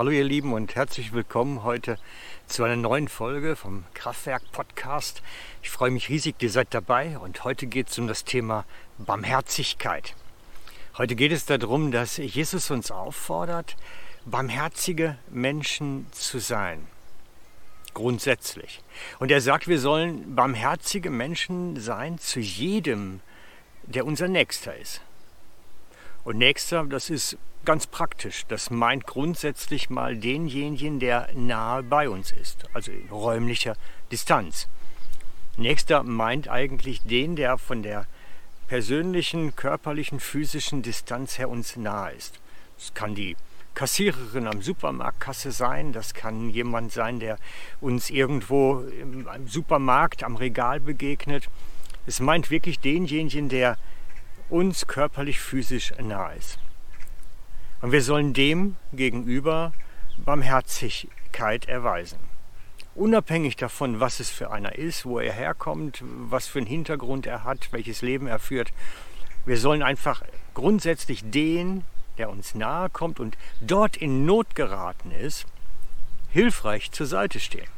Hallo ihr Lieben und herzlich willkommen heute zu einer neuen Folge vom Kraftwerk Podcast. Ich freue mich riesig, ihr seid dabei und heute geht es um das Thema Barmherzigkeit. Heute geht es darum, dass Jesus uns auffordert, barmherzige Menschen zu sein. Grundsätzlich. Und er sagt, wir sollen barmherzige Menschen sein zu jedem, der unser Nächster ist. Und Nächster, das ist ganz praktisch. Das meint grundsätzlich mal denjenigen, der nahe bei uns ist, also in räumlicher Distanz. Nächster meint eigentlich den, der von der persönlichen, körperlichen, physischen Distanz her uns nahe ist. Das kann die Kassiererin am Supermarktkasse sein, das kann jemand sein, der uns irgendwo im Supermarkt am Regal begegnet. Es meint wirklich denjenigen, der uns körperlich, physisch nahe ist. Und wir sollen dem gegenüber Barmherzigkeit erweisen. Unabhängig davon, was es für einer ist, wo er herkommt, was für einen Hintergrund er hat, welches Leben er führt. Wir sollen einfach grundsätzlich den, der uns nahe kommt und dort in Not geraten ist, hilfreich zur Seite stehen.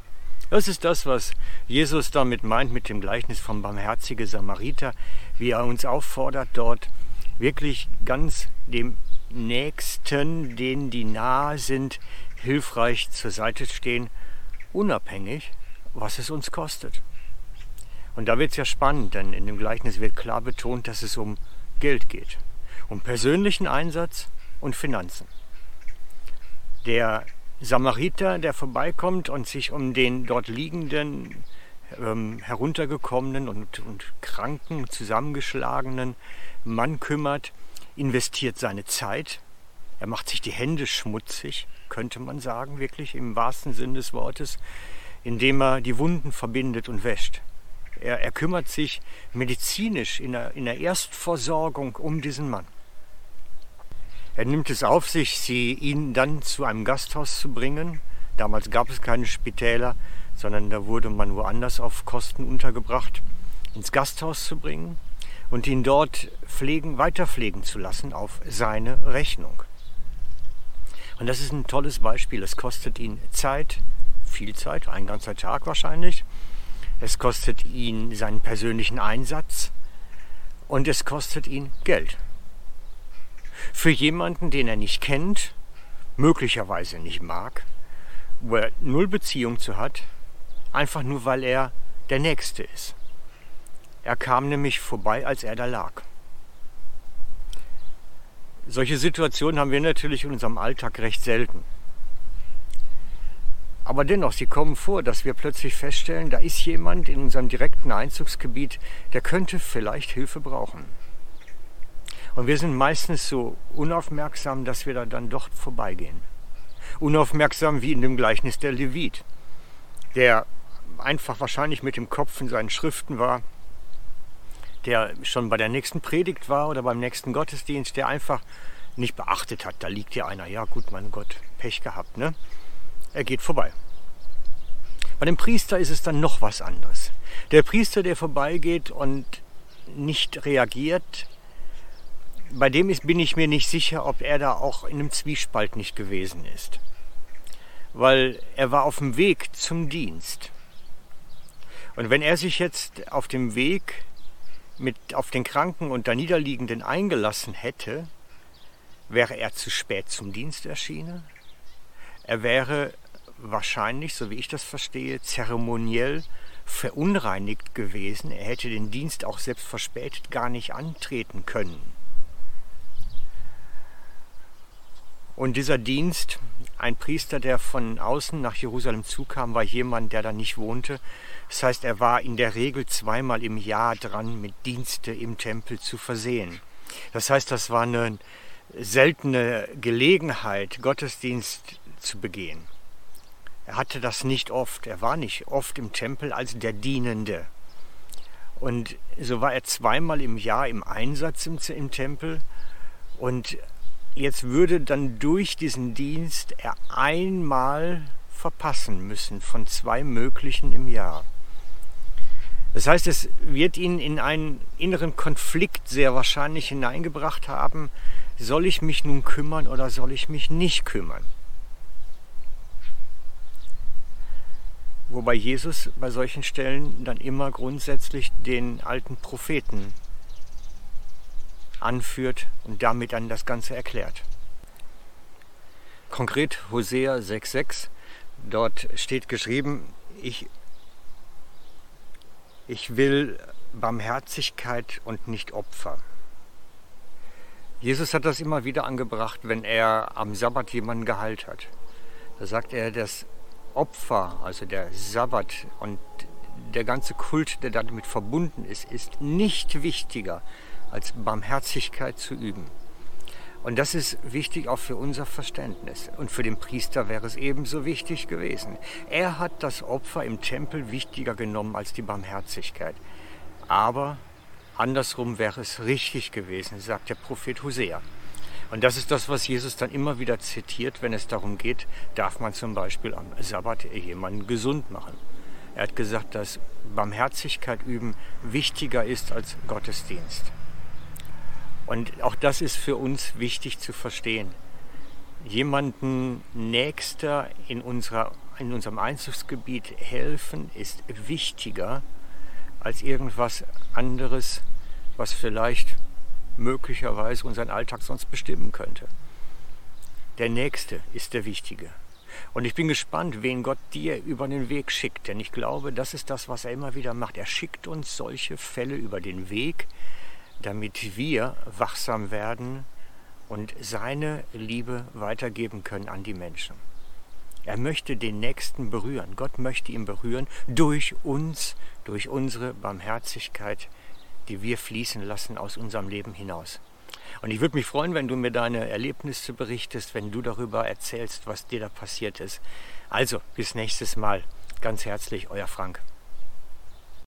Das ist das, was Jesus damit meint mit dem Gleichnis vom barmherzigen Samariter, wie er uns auffordert, dort wirklich ganz dem Nächsten, denen die nahe sind, hilfreich zur Seite stehen, unabhängig, was es uns kostet. Und da wird es ja spannend, denn in dem Gleichnis wird klar betont, dass es um Geld geht, um persönlichen Einsatz und Finanzen. Der Samariter, der vorbeikommt und sich um den dort liegenden, ähm, heruntergekommenen und, und kranken, zusammengeschlagenen Mann kümmert, investiert seine Zeit, er macht sich die Hände schmutzig, könnte man sagen, wirklich im wahrsten Sinn des Wortes, indem er die Wunden verbindet und wäscht. Er, er kümmert sich medizinisch in der, in der Erstversorgung um diesen Mann. Er nimmt es auf sich, sie, ihn dann zu einem Gasthaus zu bringen. Damals gab es keine Spitäler, sondern da wurde man woanders auf Kosten untergebracht, ins Gasthaus zu bringen und ihn dort pflegen, weiterpflegen zu lassen auf seine Rechnung. Und das ist ein tolles Beispiel. Es kostet ihn Zeit, viel Zeit, ein ganzer Tag wahrscheinlich. Es kostet ihn seinen persönlichen Einsatz und es kostet ihn Geld. Für jemanden, den er nicht kennt, möglicherweise nicht mag, wo er null Beziehung zu hat, einfach nur weil er der Nächste ist. Er kam nämlich vorbei, als er da lag. Solche Situationen haben wir natürlich in unserem Alltag recht selten. Aber dennoch, sie kommen vor, dass wir plötzlich feststellen, da ist jemand in unserem direkten Einzugsgebiet, der könnte vielleicht Hilfe brauchen. Und wir sind meistens so unaufmerksam, dass wir da dann doch vorbeigehen. Unaufmerksam wie in dem Gleichnis der Levit, der einfach wahrscheinlich mit dem Kopf in seinen Schriften war der schon bei der nächsten Predigt war oder beim nächsten Gottesdienst, der einfach nicht beachtet hat. Da liegt ja einer, ja gut, mein Gott, Pech gehabt. Ne? Er geht vorbei. Bei dem Priester ist es dann noch was anderes. Der Priester, der vorbeigeht und nicht reagiert, bei dem ist, bin ich mir nicht sicher, ob er da auch in einem Zwiespalt nicht gewesen ist. Weil er war auf dem Weg zum Dienst. Und wenn er sich jetzt auf dem Weg mit auf den Kranken und da Niederliegenden eingelassen hätte, wäre er zu spät zum Dienst erschienen. Er wäre wahrscheinlich, so wie ich das verstehe, zeremoniell verunreinigt gewesen. Er hätte den Dienst auch selbst verspätet gar nicht antreten können. Und dieser Dienst, ein Priester, der von außen nach Jerusalem zukam, war jemand, der da nicht wohnte. Das heißt, er war in der Regel zweimal im Jahr dran, mit Dienste im Tempel zu versehen. Das heißt, das war eine seltene Gelegenheit, Gottesdienst zu begehen. Er hatte das nicht oft. Er war nicht oft im Tempel als der Dienende. Und so war er zweimal im Jahr im Einsatz im, im Tempel und jetzt würde dann durch diesen Dienst er einmal verpassen müssen von zwei möglichen im Jahr. Das heißt, es wird ihn in einen inneren Konflikt sehr wahrscheinlich hineingebracht haben, soll ich mich nun kümmern oder soll ich mich nicht kümmern? Wobei Jesus bei solchen Stellen dann immer grundsätzlich den alten Propheten anführt und damit dann das Ganze erklärt. Konkret Hosea 6,6, dort steht geschrieben, ich, ich will Barmherzigkeit und nicht Opfer. Jesus hat das immer wieder angebracht, wenn er am Sabbat jemanden geheilt hat. Da sagt er, das Opfer, also der Sabbat und der ganze Kult, der damit verbunden ist, ist nicht wichtiger als Barmherzigkeit zu üben. Und das ist wichtig auch für unser Verständnis. Und für den Priester wäre es ebenso wichtig gewesen. Er hat das Opfer im Tempel wichtiger genommen als die Barmherzigkeit. Aber andersrum wäre es richtig gewesen, sagt der Prophet Hosea. Und das ist das, was Jesus dann immer wieder zitiert, wenn es darum geht, darf man zum Beispiel am Sabbat jemanden gesund machen. Er hat gesagt, dass Barmherzigkeit üben wichtiger ist als Gottesdienst. Und auch das ist für uns wichtig zu verstehen. Jemanden nächster in, unserer, in unserem Einzugsgebiet helfen ist wichtiger als irgendwas anderes, was vielleicht möglicherweise unseren Alltag sonst bestimmen könnte. Der Nächste ist der Wichtige. Und ich bin gespannt, wen Gott dir über den Weg schickt. Denn ich glaube, das ist das, was er immer wieder macht. Er schickt uns solche Fälle über den Weg, damit wir wachsam werden und seine Liebe weitergeben können an die Menschen. Er möchte den Nächsten berühren. Gott möchte ihn berühren durch uns, durch unsere Barmherzigkeit, die wir fließen lassen aus unserem Leben hinaus. Und ich würde mich freuen, wenn du mir deine Erlebnisse berichtest, wenn du darüber erzählst, was dir da passiert ist. Also, bis nächstes Mal. Ganz herzlich, euer Frank.